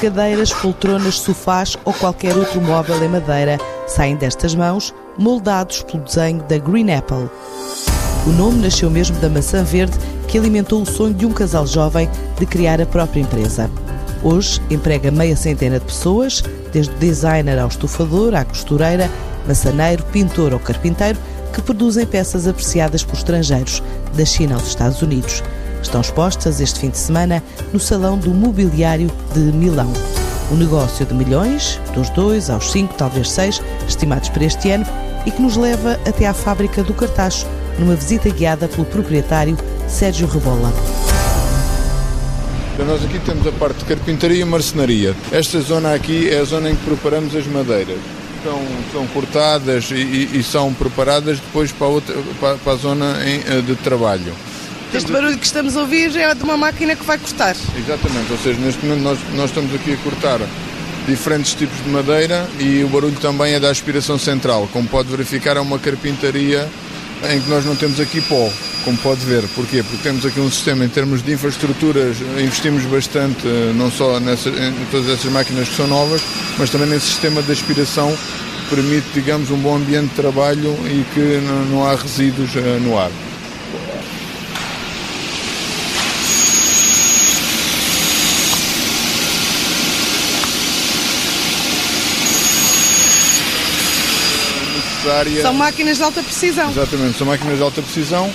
Cadeiras, poltronas, sofás ou qualquer outro móvel em madeira saem destas mãos moldados pelo desenho da Green Apple. O nome nasceu mesmo da maçã verde que alimentou o sonho de um casal jovem de criar a própria empresa. Hoje emprega meia centena de pessoas, desde designer ao estufador, à costureira, maçaneiro, pintor ou carpinteiro, que produzem peças apreciadas por estrangeiros, da China aos Estados Unidos. Estão expostas este fim de semana no Salão do Mobiliário de Milão. Um negócio de milhões, dos 2 aos 5, talvez 6, estimados para este ano, e que nos leva até à fábrica do Cartacho, numa visita guiada pelo proprietário Sérgio Rebola. Nós aqui temos a parte de carpintaria e marcenaria. Esta zona aqui é a zona em que preparamos as madeiras. São, são cortadas e, e, são preparadas depois para outra, para, para a zona em, de trabalho. Este barulho que estamos a ouvir é de uma máquina que vai cortar. Exatamente, ou seja, neste momento nós, nós estamos aqui a cortar diferentes tipos de madeira e o barulho também é da aspiração central. Como pode verificar, é uma carpintaria em que nós não temos aqui pó, como pode ver. Porquê? Porque temos aqui um sistema em termos de infraestruturas, investimos bastante, eh, não só nessa, em todas essas máquinas que são novas, mas também nesse sistema de aspiração que permite, digamos, um bom ambiente de trabalho e que não, há resíduos eh, no ar. Necessária. São máquinas de alta precisão. Exatamente, são máquinas de alta precisão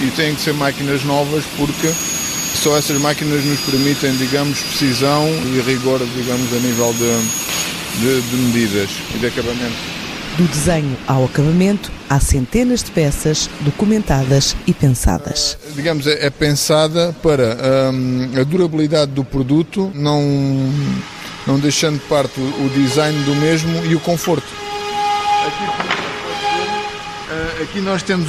e têm que ser máquinas novas porque só essas máquinas nos permitem, digamos, precisão e rigor, digamos, a nível de, de, de medidas e de acabamento. Do desenho ao acabamento, há centenas de peças documentadas e pensadas. Digamos, é, é pensada para hum, a durabilidade do produto, não, não deixando de parte o design do mesmo e o conforto. Aqui nós temos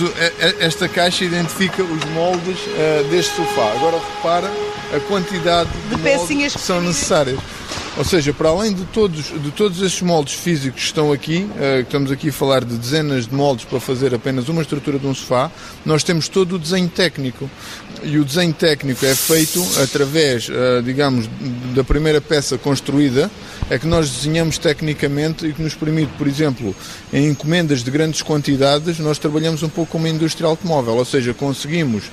esta caixa identifica os moldes uh, deste sofá. Agora repara a quantidade de, de pecinhas que são necessárias. Ou seja, para além de todos, de todos estes moldes físicos que estão aqui, uh, estamos aqui a falar de dezenas de moldes para fazer apenas uma estrutura de um sofá, nós temos todo o desenho técnico. E o desenho técnico é feito através, uh, digamos, da primeira peça construída, é que nós desenhamos tecnicamente e que nos permite, por exemplo, em encomendas de grandes quantidades, nós trabalhamos um pouco como a indústria automóvel, ou seja, conseguimos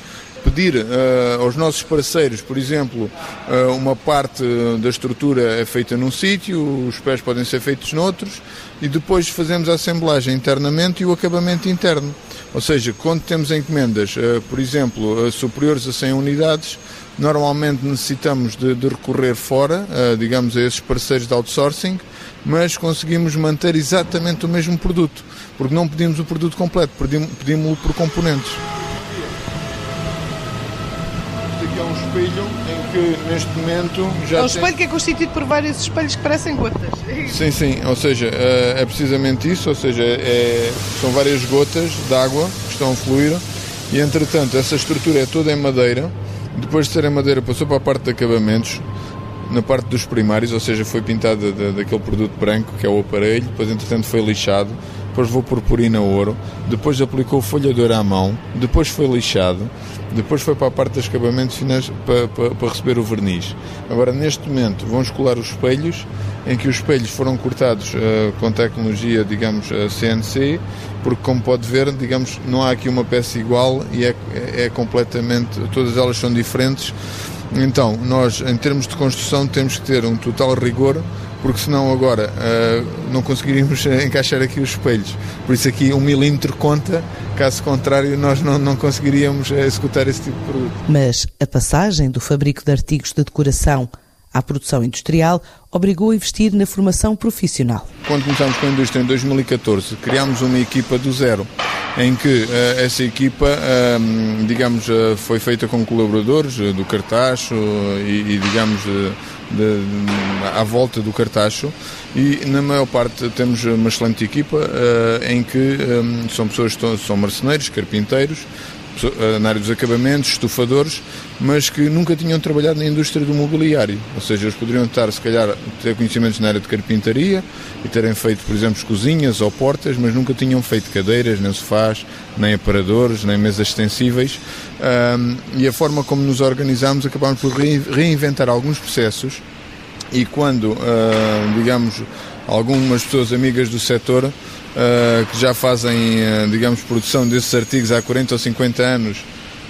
pedir uh, aos nossos parceiros, por exemplo, uh, uma parte da estrutura é feita num sítio, os pés podem ser feitos noutros e depois fazemos a assemblagem internamente e o acabamento interno. Ou seja, quando temos encomendas, uh, por exemplo, superiores a 100 unidades, normalmente necessitamos de, de recorrer fora, digamos, a esses parceiros de outsourcing, mas conseguimos manter exatamente o mesmo produto, porque não pedimos o produto completo, pedimos-o por componentes. Aqui é um espelho em que neste momento já. É um espelho tem... que é constituído por vários espelhos que parecem gotas. Sim, sim, ou seja, eh, é precisamente isso, ou seja, é... são várias gotas de água que estão a fluir e entretanto essa estrutura é toda em madeira. Depois de ser em madeira passou para a parte de acabamentos, na parte dos primários, ou seja, foi pintada daquele produto branco que é o aparelho, depois entretanto foi lixado, depois vou purpurina ouro, depois aplicou folha de ouro à mão, depois foi lixado, depois foi para a parte dos acabamentos para, para, para, receber o verniz. Agora, neste momento, vão escolar os espelhos, em que os espelhos foram cortados uh, com tecnologia, digamos, uh, eh, CNC, porque, como pode ver, digamos, não há aqui uma peça igual e é, é completamente, todas elas são diferentes. Então, nós, em termos de construção, temos que ter um total rigor porque senão agora uh, não conseguiríamos encaixar aqui os espelhos. Por isso aqui um milímetro conta, caso contrário nós não, não conseguiríamos executar esse tipo de produto. Mas a passagem do fabrico de artigos de decoração à produção industrial obrigou a investir na formação profissional. Quando começámos com a indústria em 2014, criámos uma equipa do zero, em que uh, essa equipa, uh, digamos, uh, foi feita com colaboradores do Cartacho e, e digamos, de, à volta do Cartacho e na maior parte temos uma excelente equipa uh, em que um, são pessoas que são marceneiros, carpinteiros, eh, na área dos acabamentos, estufadores, mas que nunca tinham trabalhado na indústria do mobiliário. Ou seja, eles poderiam estar, se calhar, ter conhecimentos na área de carpintaria e terem feito, por exemplo, cozinhas ou portas, mas nunca tinham feito cadeiras, nem sofás, nem aparadores, nem mesas extensíveis. Um, e a forma como nos organizámos, acabámos por reinventar alguns processos e quando, digamos, algumas pessoas amigas do setor que já fazem, digamos, produção desses artigos há 40 ou 50 anos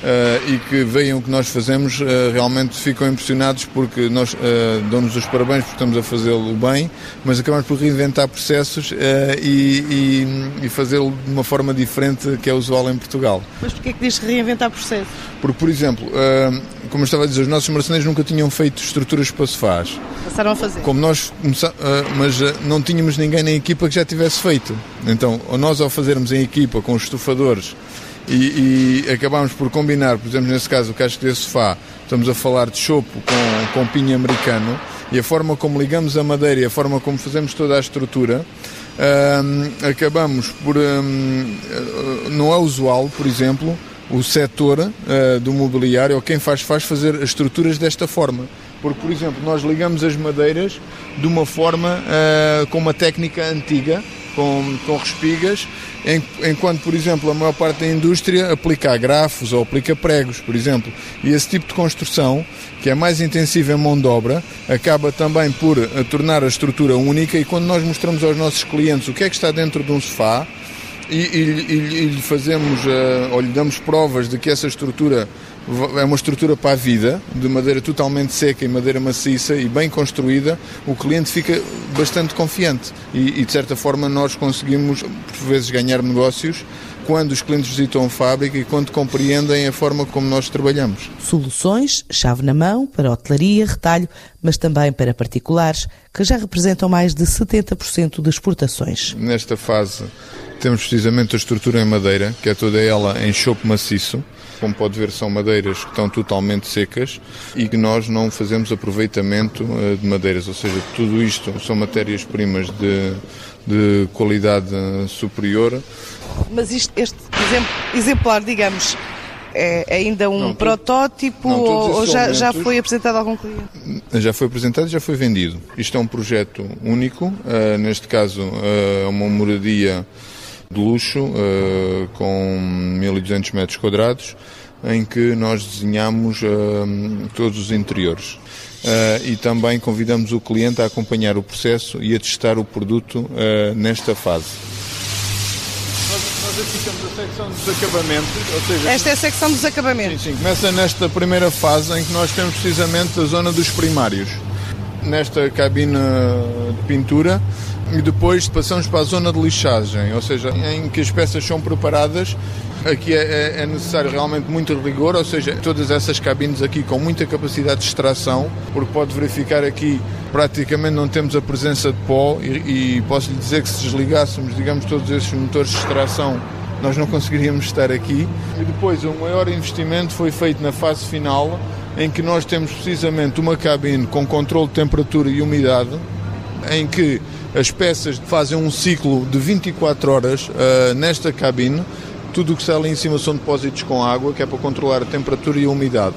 uh, e que veem o que nós fazemos, uh, realmente ficam impressionados porque nós uh, damos os parabéns porque estamos a fazê-lo bem, mas acabamos por reinventar processos e, e, e fazê-lo de uma forma diferente que é usual em Portugal. Mas porquê é que diz reinventar processos? Porque, por exemplo, como eu estava a dizer, os nossos marceneiros nunca tinham feito estruturas para sofás. Passaram a fazer. Como nós mas não tínhamos ninguém na equipa que já tivesse feito. Então, nós ao fazermos em equipa com os estufadores e, e acabámos por combinar, por exemplo, nesse caso, o casco de sofá, estamos a falar de chopo com, com pinho americano e a forma como ligamos a madeira e a forma como fazemos toda a estrutura, um, acabamos por. Não é usual, por exemplo, o setor uh, do mobiliário, ou quem faz, faz fazer as estruturas desta forma. Porque, por exemplo, nós ligamos as madeiras de uma forma uh, com uma técnica antiga, com, com respigas, enquanto, por exemplo, a maior parte da indústria aplica agrafos ou aplica pregos, por exemplo. E esse tipo de construção, que é mais intensiva em mão de obra, acaba também por eh, tornar a estrutura única e quando nós mostramos aos nossos clientes o que é que está dentro de um sofá, e, e, e, lhe fazemos uh, ou lhe damos provas de que essa estrutura é uma estrutura para a vida, de madeira totalmente seca e madeira maciça e bem construída, o cliente fica bastante confiante. E, e de certa forma nós conseguimos por vezes ganhar negócios quando os clientes visitam a fábrica e quando compreendem a forma como nós trabalhamos. Soluções, chave na mão, para hotelaria, retalho, mas também para particulares, que já representam mais de 70% das exportações. Nesta fase temos precisamente a estrutura em madeira, que é toda ela em chopo maciço. Como pode ver, são madeiras que estão totalmente secas e que nós não fazemos aproveitamento eh, de madeiras, ou seja, tudo isto são matérias-primas de, de qualidade superior. Mas isto, este exemplar, digamos, é ainda um não, protótipo não, ou já, já foi apresentado a algum cliente? Já foi apresentado e já foi vendido. Isto é um projeto único, uh, neste caso uh, uma moradia de luxo, uh, com 1200 metros quadrados, em que nós desenhamos todos os interiores. E também convidamos o cliente a acompanhar o processo e a testar o produto nesta fase. Nós, aqui temos a secção dos acabamentos. Seja, Esta é a secção dos acabamentos. Sim, sim. Começa nesta primeira fase em que nós temos precisamente a zona dos primários. Nesta cabine de pintura, e depois passamos para a zona de lixagem, ou seja, em que as peças são preparadas. Aqui é, é, é necessário realmente muito rigor, ou seja, todas essas cabines aqui com muita capacidade de extração, porque pode verificar aqui praticamente não temos a presença de pó e, e posso lhe dizer que se desligássemos, digamos, todos esses motores de extração nós não conseguiríamos estar aqui. E depois, o maior investimento foi feito na fase final, em que nós temos precisamente uma cabine com controle de temperatura e umidade, em que as peças fazem um ciclo de 24 horas uh, nesta cabine. Tudo o que está ali em cima são depósitos com água, que é para controlar a temperatura e a umidade.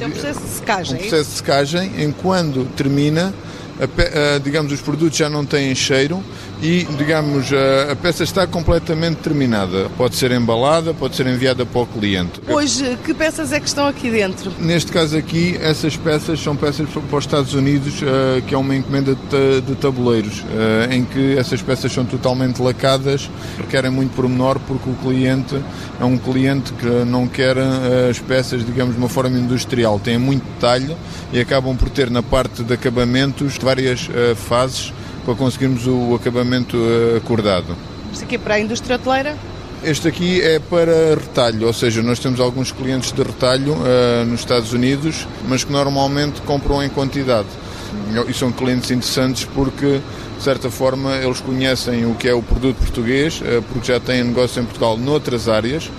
É um processo de secagem. Um processo de secagem, em quando termina, a, digamos, os produtos já não têm cheiro e, digamos, a, a, peça está completamente terminada. Pode ser embalada, pode ser enviada para o cliente. Hoje, que peças é que estão aqui dentro? Neste caso aqui, essas peças são peças para os Estados Unidos, uh, que é uma encomenda de, de tabuleiros, uh, em que essas peças são totalmente lacadas, requerem muito pormenor, porque o cliente é um cliente que não quer uh, as peças, digamos, de uma forma industrial. Tem muito detalhe e acabam por ter na parte de acabamentos várias fases para conseguirmos o acabamento eh, acordado. Isto aqui é para a indústria hoteleira? Este aqui é para retalho, ou seja, nós temos alguns clientes de retalho uh, nos Estados Unidos, mas que normalmente compram em quantidade. E são clientes interessantes porque, de certa forma, eles conhecem o que é o produto português, uh, porque já têm negócio em Portugal noutras áreas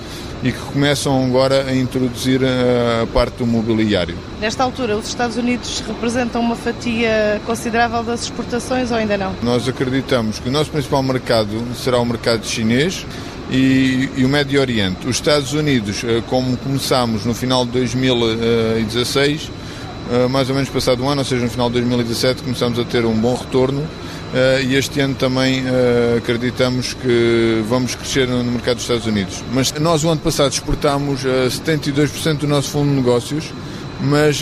e que começam agora a introduzir a parte do mobiliário. Nesta altura, os Estados Unidos representam uma fatia considerável das exportações ou ainda não? Nós acreditamos que o nosso principal mercado será o mercado chinês e, e o Médio Oriente. Os Estados Unidos, eh, como começámos no final de 2016, eh, mais ou menos passado um ano, ou seja, no final de 2017, começamos a ter um bom retorno e este ano também uh, acreditamos que vamos crescer no, mercado dos Estados Unidos. Mas nós, o ano passado, exportámos uh, eh, 72% do nosso fundo de negócios mas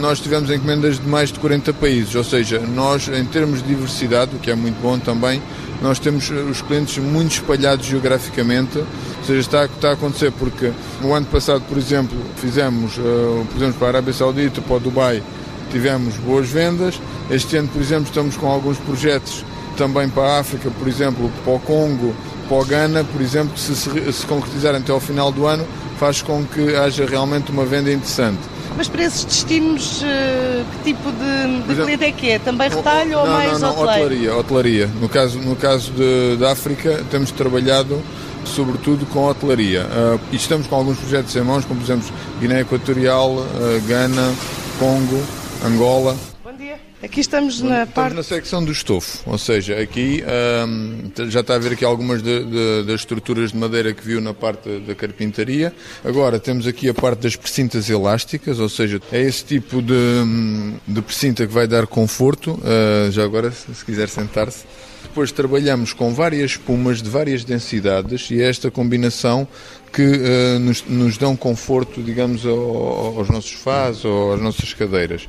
nós tivemos encomendas de mais de 40 países, ou seja, nós em termos de diversidade, o que é muito bom também, nós temos os clientes muito espalhados geograficamente, ou seja, está, está a acontecer porque no ano passado, por exemplo, fizemos, por exemplo, para a Arábia Saudita, para o Dubai, tivemos boas vendas. Este ano, por exemplo, estamos com alguns projetos também para a África, por exemplo, para o Congo, para o Ghana, por exemplo, que se, se, concretizarem até ao final do ano, faz com que haja realmente uma venda interessante. Mas para esses destinos, eh, que tipo de, de cliente é que é? Também retalho ou mais não, não, hotelaria? Hotelaria. No caso, no caso de, da África, temos trabalhado sobretudo com hotelaria. Uh, e estamos com alguns projetos em mãos, como por exemplo Guiné Equatorial, uh, Gana, Congo, Angola. Bom dia. Aqui estamos na estamos parte... na secção do estofo, ou seja, aqui um, já está a ver aqui algumas de, de, das estruturas de madeira que viu na parte da carpintaria. Agora temos aqui a parte das precintas elásticas, ou seja, é esse tipo de, de precinta que vai dar conforto. Uh, já agora, se quiser sentar-se. Depois trabalhamos com várias espumas de várias densidades e é esta combinação que uh, nos, nos dão conforto, digamos, ao, aos nossos sofás ou às nossas cadeiras.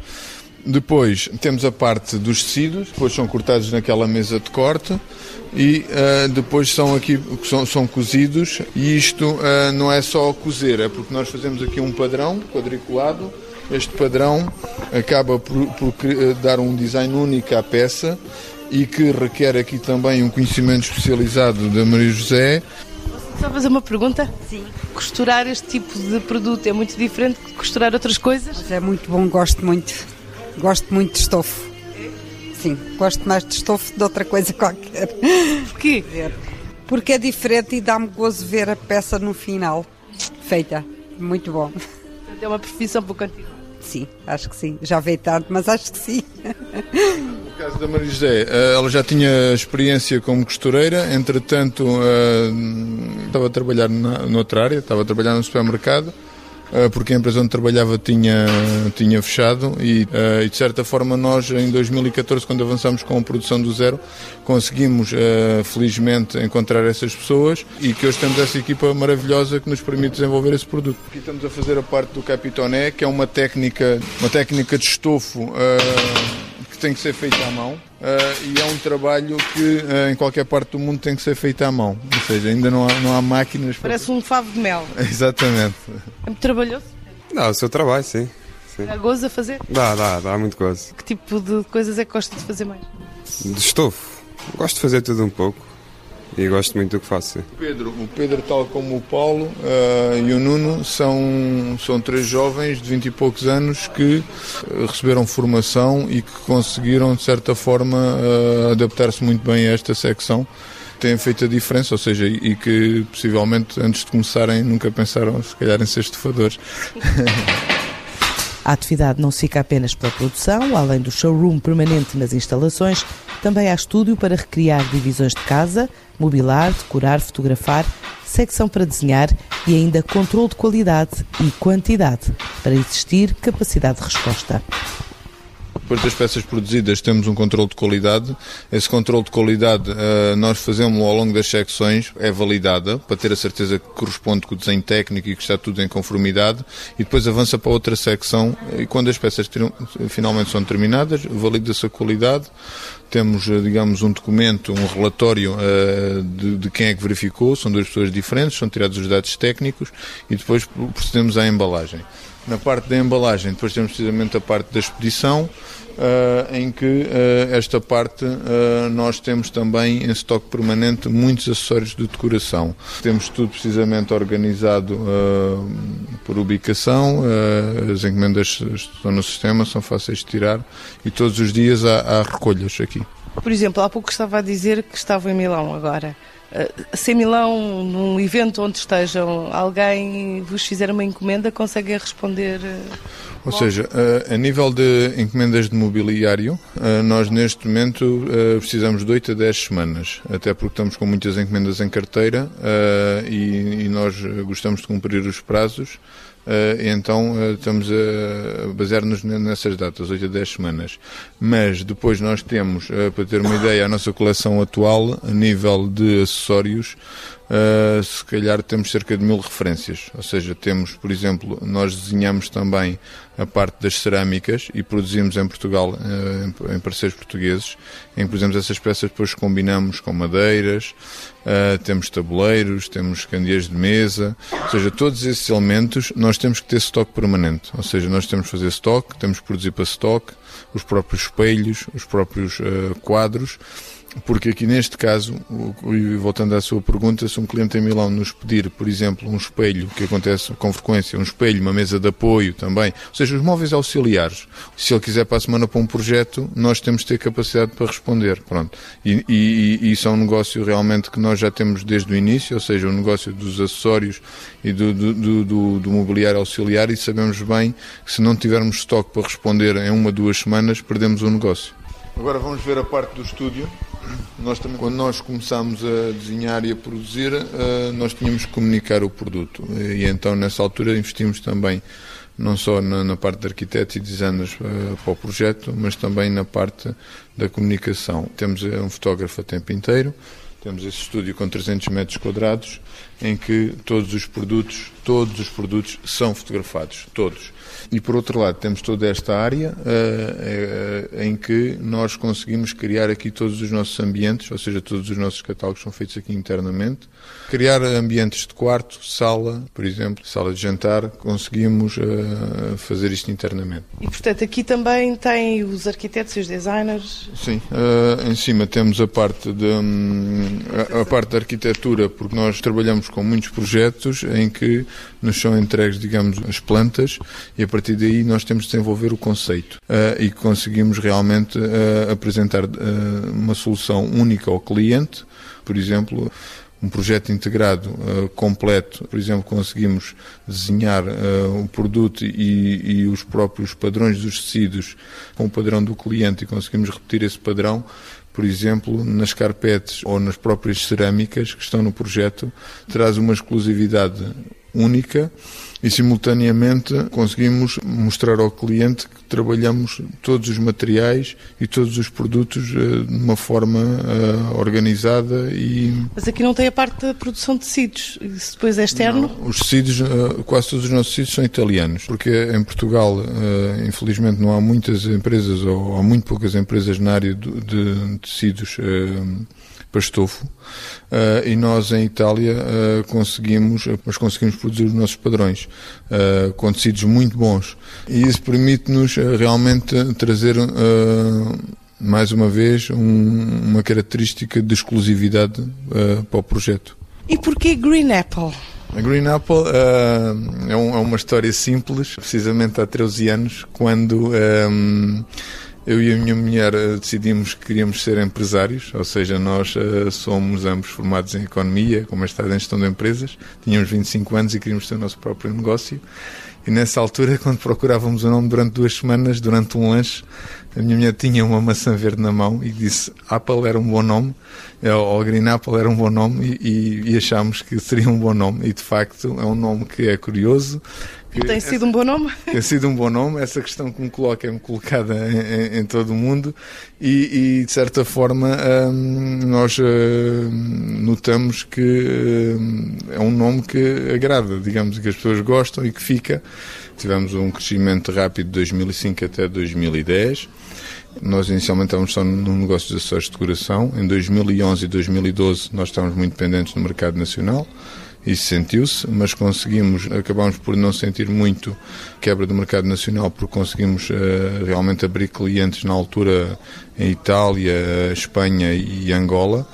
Depois temos a parte dos tecidos, depois são cortados naquela mesa de corte e uh, depois são aqui são, são cozidos e isto uh, não é só cozer, é porque nós fazemos aqui um padrão quadriculado. Este padrão acaba por, por dar um design único à peça e que requer aqui também um conhecimento especializado da Maria José. Só fazer uma pergunta? Sim. Costurar este tipo de produto é muito diferente de costurar outras coisas? Mas é muito bom, gosto muito. Gosto muito de estofo. Sim, gosto mais de estofo de outra coisa qualquer. Porquê? Porque é diferente e dá-me gozo ver a peça no final feita. Muito bom. É uma profissão para continuar. Sim, acho que sim. Já veio tarde, mas acho que sim. No caso da Maria José, eh, ela já tinha experiência como costureira, entretanto eh, estava a trabalhar noutra área, estava a trabalhar no supermercado eh, porque a empresa onde trabalhava tinha, tinha fechado e, e, de certa forma nós em 2014 quando avançamos com a produção do zero conseguimos felizmente encontrar essas pessoas e que hoje temos essa equipa maravilhosa que nos permite desenvolver esse produto. Aqui estamos a fazer a parte do capitoné que é uma técnica, uma técnica de estofo que tem que ser feita à mão uh, e é um trabalho que uh, em qualquer parte do mundo tem que ser feito à mão. Ou seja, ainda não há, não há máquinas. Parece para... um favo de mel. Exatamente. É muito trabalhoso? Dá o seu trabalho, sim. sim. Dá gozo a fazer? Dá, dá, dá muito gozo. Que tipo de coisas é que gosta de fazer mais? De estofo. Gosto de fazer tudo um pouco e gosto muito do que faço. Pedro, o Pedro tal como o Paulo uh, e o Nuno são, são três jovens de 20 e poucos anos que eh, receberam formação e que conseguiram de certa forma uh, adaptar-se muito bem a esta secção têm feito a diferença, ou seja, e que possivelmente antes de começarem nunca pensaram se calhar em ser estufadores. A atividade não se fica apenas pela produção, além do showroom permanente nas instalações, também há estúdio para recriar divisões de casa, mobilar, decorar, fotografar, secção para desenhar e ainda controle de qualidade e quantidade para existir capacidade de resposta. Depois das peças produzidas temos um controle de qualidade. Esse controle de qualidade uh, nós fazemos ao longo das secções, é validada para ter a certeza que corresponde com o desenho técnico e que está tudo em conformidade e depois avança para outra secção e quando as peças finalmente são terminadas, valida-se a qualidade. Temos, eh, digamos, um documento, um relatório uh, de, de quem é que verificou, são duas pessoas diferentes, são tirados os dados técnicos e depois procedemos à embalagem. Na parte da embalagem, depois temos precisamente a parte da expedição, em que uh, esta parte uh, nós temos também em estoque permanente muitos acessórios de decoração. Temos tudo precisamente organizado por ubicação, as encomendas estão no sistema, são fáceis de tirar e todos os dias há, há recolhas aqui. Por exemplo, há pouco estava a dizer que estava em Milão agora. Eh, se em Milão, num evento onde estejam, alguém vos fizer uma encomenda, conseguem responder? Eh, Ou seja, eh, a nível de encomendas de mobiliário, nós neste momento precisamos de 8 a 10 semanas, até porque estamos com muitas encomendas em carteira e nós gostamos de cumprir os prazos. Uh, então uh, estamos a basear-nos nessas datas, 8 a 10 semanas. Mas depois nós temos, uh, para ter uma ideia, a nossa coleção atual, a nível de acessórios, uh, se calhar temos cerca de mil referências. Ou seja, temos, por exemplo, nós desenhamos também a parte das cerâmicas e produzimos em Portugal, uh, em parceiros portugueses, em que, exemplo, essas peças depois combinamos com madeiras, uh, temos tabuleiros, temos candeeiros de mesa, ou seja, todos esses elementos nós temos que ter estoque permanente. Ou seja, nós temos que fazer estoque, temos que produzir para estoque, os próprios espelhos, os próprios quadros porque aqui neste caso, voltando à sua pergunta, se um cliente em Milão nos pedir, por exemplo, um espelho, que acontece com frequência, um espelho, uma mesa de apoio também, ou seja, os móveis auxiliares, se ele quiser para a semana para um projeto, nós temos de ter capacidade para responder, pronto. E, e, e isso é um negócio realmente que nós já temos desde o início, ou seja, o negócio dos acessórios e do, do, do, do mobiliário auxiliar e sabemos bem que se não tivermos estoque para responder em uma, duas semanas, perdemos o negócio. Agora vamos ver a parte do estúdio. Nós também, quando nós começámos a desenhar e a produzir, eh, nós tínhamos que comunicar o produto. E então, nessa altura, investimos também não só na, na parte de arquitetos e designers uh, para o projeto, mas também na parte da comunicação. Temos eh, um fotógrafo a tempo inteiro, temos esse estúdio com 300 metros quadrados, em que todos os produtos, todos os produtos são fotografados, todos. E por outro lado, temos toda esta área uh, uh, em que nós conseguimos criar aqui todos os nossos ambientes, ou seja, todos os nossos catálogos são feitos aqui internamente. Criar ambientes de quarto, sala, por exemplo, sala de jantar, conseguimos uh, fazer isto internamente. E portanto, aqui também tem os arquitetos e os designers? Sim, em cima temos a parte, de, um, a, a parte da arquitetura, porque nós trabalhamos com muitos projetos em que nos são entregues, digamos, as plantas e a partir daí nós temos de desenvolver o conceito. Uh, e conseguimos realmente uh, apresentar uh, uma solução única ao cliente, por exemplo, um projeto integrado uh, completo, por exemplo, conseguimos desenhar uh, o produto e, e, os próprios padrões dos tecidos com o padrão do cliente e conseguimos repetir esse padrão, por exemplo, nas carpetes ou nas próprias cerâmicas que estão no projeto, traz uma exclusividade única e simultaneamente conseguimos mostrar ao cliente que trabalhamos todos os materiais e todos os produtos uh, de uma forma uh, organizada e... Mas aqui não tem a parte da produção de tecidos, isso depois é externo? Não, os tecidos, uh, quase todos os nossos tecidos são italianos, porque em Portugal, infelizmente, não há muitas empresas ou há muito poucas empresas na área de tecidos para estofo uh, e nós em Itália uh, conseguimos, mas conseguimos produzir os nossos padrões uh, com tecidos muito bons e isso permite-nos realmente trazer mais uma vez um, uma característica de exclusividade para o projeto. E porquê Green Apple? A Green Apple uh, é, um, é, uma história simples, precisamente há 13 anos, quando um, eu e a minha mulher eh, decidimos que queríamos ser empresários, ou seja, nós uh, somos ambos formados em economia, com mestrado em gestão de empresas, tínhamos 25 anos e queríamos ter o nosso próprio negócio. E nessa altura, quando procurávamos o nome durante duas semanas, durante um lanche, a minha mulher tinha uma maçã verde na mão e disse Apple era um bom nome, eh, ou Green Apple era um bom nome, e, e achámos que seria um bom nome. E de facto é um nome que é curioso, tem sido um bom nome? Tem sido um bom nome. Essa questão que me coloca é-me colocada em, em, em, todo o mundo e, e de certa forma, hum, nós hum, notamos que hum, é um nome que agrada, digamos, que as pessoas gostam e que fica. Tivemos um crescimento rápido de 2005 até 2010. Nós inicialmente estávamos só no negócio de acessórios de decoração. Em 2011 e 2012 nós estávamos muito dependentes do mercado nacional. Isso sentiu-se, mas conseguimos, acabamos por não sentir muito quebra do mercado nacional, porque conseguimos uh, realmente abrir clientes na altura em Itália, Espanha e Angola.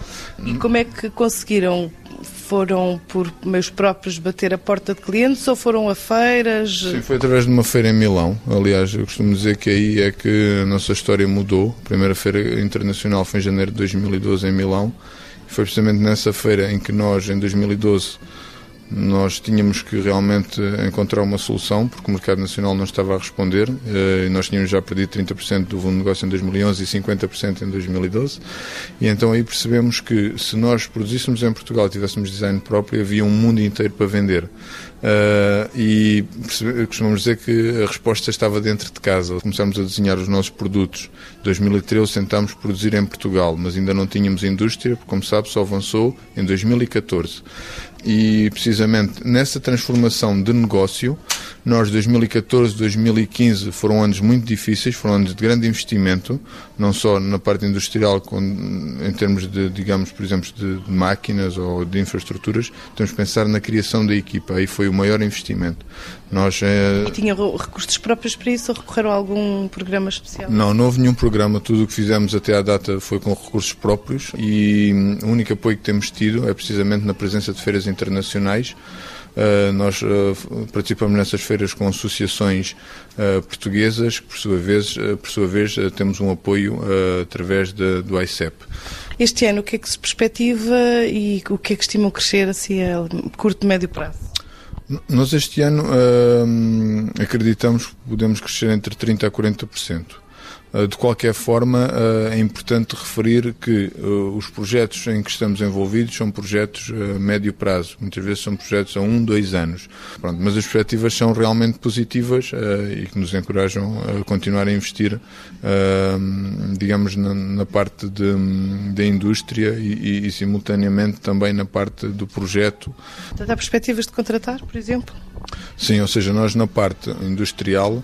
E como é que conseguiram foram por meios próprios bater a porta de clientes ou foram a feiras? Sim, foi através de uma feira em Milão. Aliás, eu costumo dizer que aí é que a nossa história mudou. A primeira feira internacional foi em janeiro de 2012 em Milão. Foi precisamente nessa feira em que nós, em 2012, nós tínhamos que realmente encontrar uma solução, porque o mercado nacional não estava a responder. Eh, nós tínhamos já perdido 30% do volume de negócio em 2011 e 50% em 2012. E então aí percebemos que se nós produzíssemos em Portugal e tivéssemos design próprio, havia um mundo inteiro para vender. Uh, e costumamos dizer que a resposta estava dentro de casa. Começámos a desenhar os nossos produtos. Em 2013 tentámos produzir em Portugal, mas ainda não tínhamos indústria, porque, como sabe, só avançou em 2014. E precisamente nessa transformação de negócio, nós 2014, 2015 foram anos muito difíceis, foram anos de grande investimento, não só na parte industrial, em termos de, digamos, por exemplo, de, máquinas ou de infraestruturas, temos que pensar na criação da equipa, aí foi o maior investimento. Nós, é... E tinham recursos próprios para isso ou recorreram a algum programa especial? Não, não houve nenhum programa, tudo o que fizemos até à data foi com recursos próprios e hum, o único apoio que temos tido é precisamente na presença de feiras internacionais. Uh, nós uh, participamos nessas feiras com associações uh, portuguesas, que por sua vez, por sua vez temos um apoio através de, do ICEP. Este ano, o que é que se perspectiva e o que é que estimam crescer assim, a curto e médio prazo? Nós este ano acreditamos que podemos crescer entre 30% a 40%. Eh, de qualquer forma, eh, é importante referir que eh, os projetos em que estamos envolvidos são projetos a médio prazo, muitas vezes são projetos a um, dois anos. Pronto, mas as perspectivas são realmente positivas e que nos encorajam a continuar a investir, digamos, na, parte da indústria e, e, simultaneamente também na parte do projeto. Portanto, há perspectivas de contratar, por exemplo? Sim, ou seja, nós na parte industrial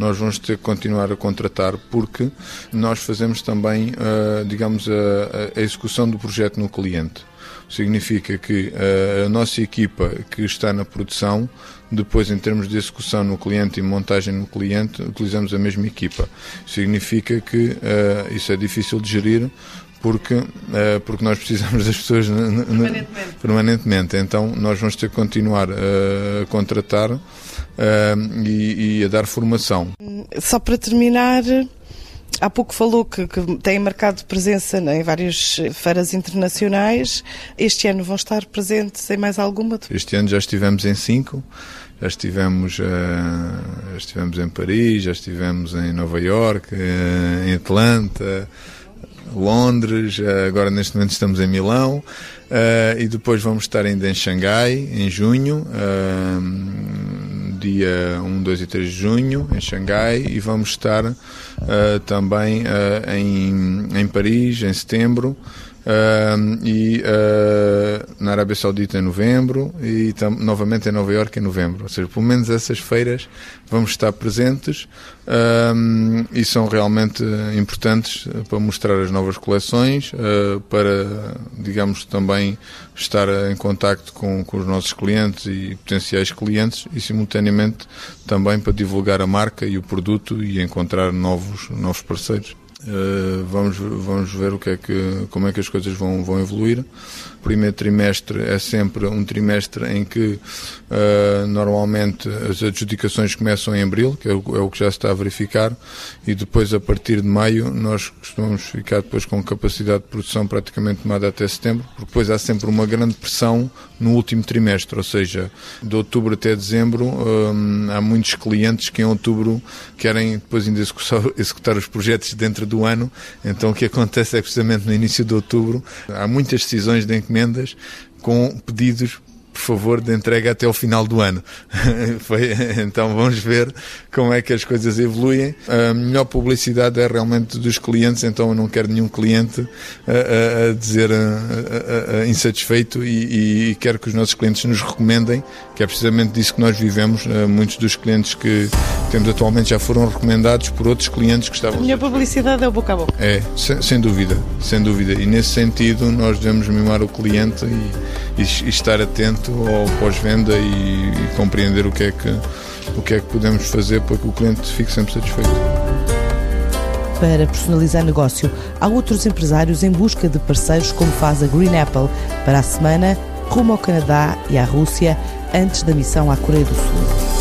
nós vamos ter que continuar a contratar porque nós fazemos também, uh, digamos, a, execução do projeto no cliente. Significa que uh, a nossa equipa que está na produção, depois em termos de execução no cliente e montagem no cliente, utilizamos a mesma equipa. Significa que uh, isso é difícil de gerir porque, porque nós precisamos das pessoas permanentemente. permanentemente. Então nós vamos ter que continuar a contratar uh, e, e, a dar formação. Só para terminar. Há pouco falou que, que tem marcado presença né, em várias feiras internacionais. Este ano vão estar presentes em mais alguma? Este ano já estivemos em cinco. Já estivemos, já estivemos em Paris, já estivemos em Nova York, em Atlanta, Londres, eh, agora neste momento estamos em Milão uh, e depois vamos estar ainda em Xangai em junho, uh, dia 1, 2 e 3 de junho em Xangai e vamos estar uh, também em, em Paris em setembro. Uh, e uh, na Arábia Saudita em novembro e novamente em Nova Iorque em novembro. Ou seja, pelo menos essas feiras vamos estar presentes uh, e são realmente importantes para mostrar as novas coleções, ah, para, digamos, também estar em contacto com, com os nossos clientes e potenciais clientes e simultaneamente também para divulgar a marca e o produto e encontrar novos, novos parceiros. Uh, vamos, vamos ver o que é que, como é que as coisas vão, vão evoluir. Primeiro trimestre é sempre um trimestre em que uh, normalmente as adjudicações começam em abril, que é o, é o, que já se está a verificar, e depois a partir de maio nós costumamos ficar depois com capacidade de produção praticamente tomada até setembro, porque depois há sempre uma grande pressão no último trimestre, ou seja, de outubro até dezembro um, há muitos clientes que em outubro querem depois ainda executar, executar os projetos dentro do ano, então o que acontece é precisamente no início de outubro há muitas decisões de encomendas com pedidos por favor, de entrega até o final do ano. Foi, então vamos ver como é que as coisas evoluem. A melhor publicidade é realmente dos clientes, então eu não quero nenhum cliente a, a, a dizer a, insatisfeito e, e, quero que os nossos clientes nos recomendem, que é precisamente disso que nós vivemos. Muitos dos clientes que temos atualmente já foram recomendados por outros clientes que estavam. A melhor publicidade é o boca a boca. É, sem, sem dúvida, sem dúvida. E nesse sentido nós devemos mimar o cliente e, e, e estar atento ao pós-venda e, e compreender o que é que o que é que podemos fazer para que o cliente fique sempre satisfeito. Para personalizar negócio, há outros empresários em busca de parceiros, como faz a Green Apple, para a semana rumo ao Canadá e à Rússia, antes da missão à Coreia do Sul.